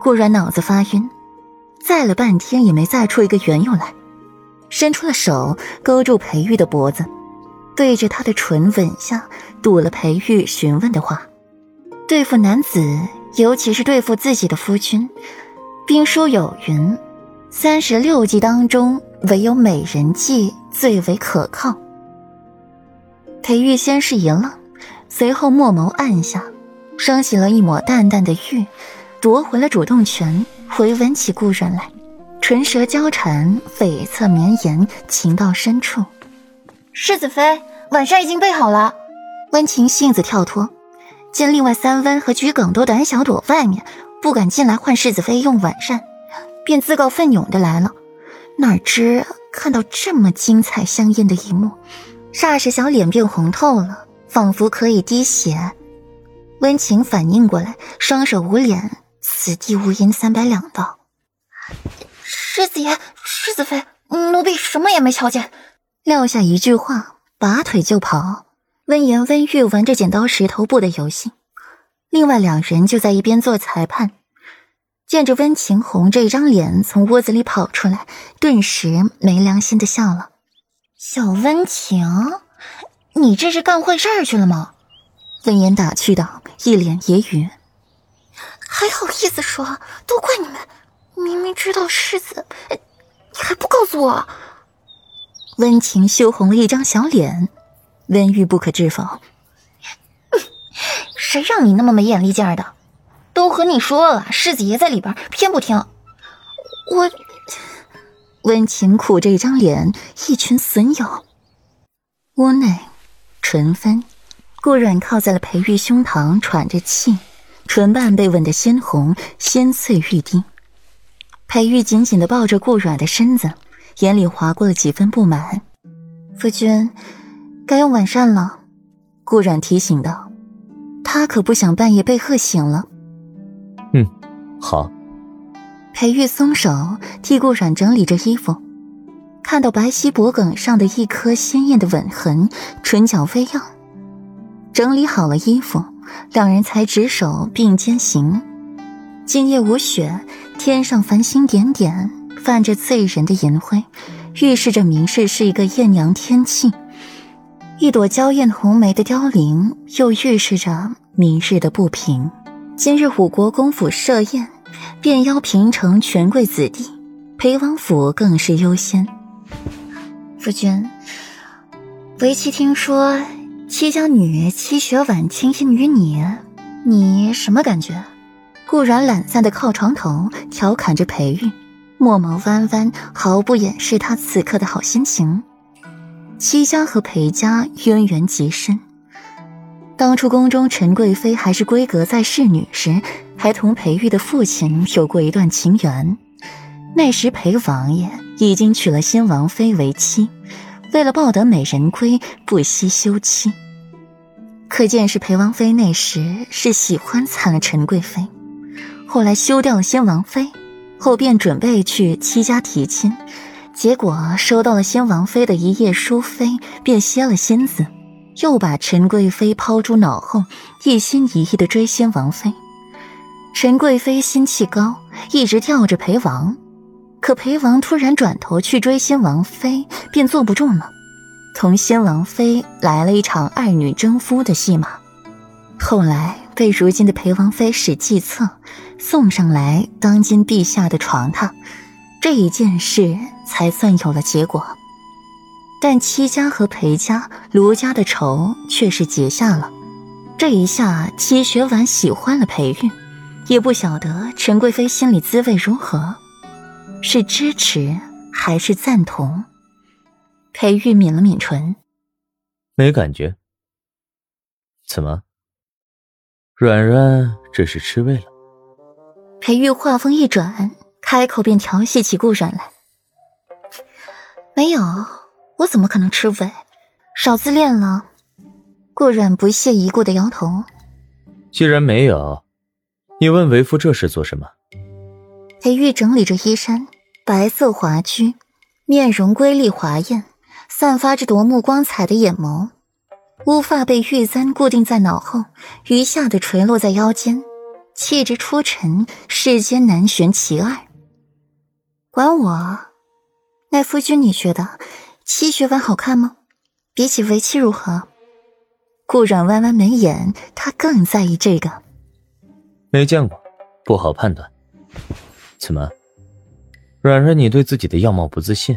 顾然脑子发晕，再了半天也没再出一个缘由来，伸出了手勾住裴玉的脖子，对着他的唇吻下，堵了裴玉询问的话。对付男子，尤其是对付自己的夫君，兵书有云：三十六计当中，唯有美人计最为可靠。裴玉先是一愣，随后墨眸暗下，升起了一抹淡淡的玉，夺回了主动权，回吻起顾然来，唇舌交缠，悱恻绵延，情到深处。世子妃，晚膳已经备好了。温情性子跳脱。见另外三温和桔梗都胆小躲外面，不敢进来唤世子妃用晚膳，便自告奋勇的来了。哪知看到这么精彩香艳的一幕，霎时小脸变红透了，仿佛可以滴血。温情反应过来，双手捂脸，此地无银三百两道：“世子爷，世子妃，奴婢什么也没瞧见。”撂下一句话，拔腿就跑。温言、温玉玩着剪刀石头布的游戏，另外两人就在一边做裁判。见着温晴红这张脸从屋子里跑出来，顿时没良心的笑了：“小温情，你这是干坏事去了吗？”温言打趣道，一脸揶揄：“还好意思说，都怪你们！明明知道世子，你还不告诉我。”温情羞红了一张小脸。温玉不可置否，谁让你那么没眼力见儿的？都和你说了，世子爷在里边，偏不听。我温情苦着一张脸，一群损友。屋内，纯芬，顾软靠在了裴玉胸膛，喘着气，唇瓣被吻得鲜红，鲜翠欲滴。裴玉紧紧的抱着顾软的身子，眼里划过了几分不满。夫君。该用晚膳了，顾冉提醒道：“他可不想半夜被喝醒了。”嗯，好。裴玉松手替顾冉整理着衣服，看到白皙脖颈上的一颗鲜艳的吻痕，唇角微漾。整理好了衣服，两人才执手并肩行。今夜无雪，天上繁星点点，泛着醉人的银辉，预示着明日是一个艳阳天气。一朵娇艳红梅的凋零，又预示着明日的不平。今日五国公府设宴，便邀平城权贵子弟，裴王府更是优先。夫君，为妻听说戚家女戚雪婉倾心于你，你什么感觉？顾然懒散的靠床头，调侃着裴玉，墨眸弯弯，毫不掩饰他此刻的好心情。戚家和裴家渊源极深。当初宫中陈贵妃还是闺阁在侍女时，还同裴玉的父亲有过一段情缘。那时裴王爷已经娶了新王妃为妻，为了抱得美人归，不惜休妻。可见是裴王妃那时是喜欢惨了陈贵妃，后来休掉了新王妃，后便准备去戚家提亲。结果收到了新王妃的一夜书扉，便歇了心思，又把陈贵妃抛诸脑后，一心一意的追新王妃。陈贵妃心气高，一直吊着裴王，可裴王突然转头去追新王妃，便坐不住了，同新王妃来了一场二女争夫的戏码。后来被如今的裴王妃使计策，送上来当今陛下的床榻。这一件事才算有了结果，但戚家和裴家、卢家的仇却是结下了。这一下，戚雪婉喜欢了裴玉，也不晓得陈贵妃心里滋味如何，是支持还是赞同？裴玉抿了抿唇，没感觉。怎么，软软这是吃味了？裴玉话锋一转。开口便调戏起顾软来，没有，我怎么可能吃味？少自恋了。顾软不屑一顾的摇头。既然没有，你问为夫这是做什么？裴玉整理着衣衫，白色华居，面容瑰丽华艳，散发着夺目光彩的眼眸，乌发被玉簪固定在脑后，余下的垂落在腰间。气质出尘，世间难寻其二。管我，那夫君，你觉得七学丸好看吗？比起为妻如何？顾阮弯弯眉眼，他更在意这个。没见过，不好判断。怎么，软软，你对自己的样貌不自信？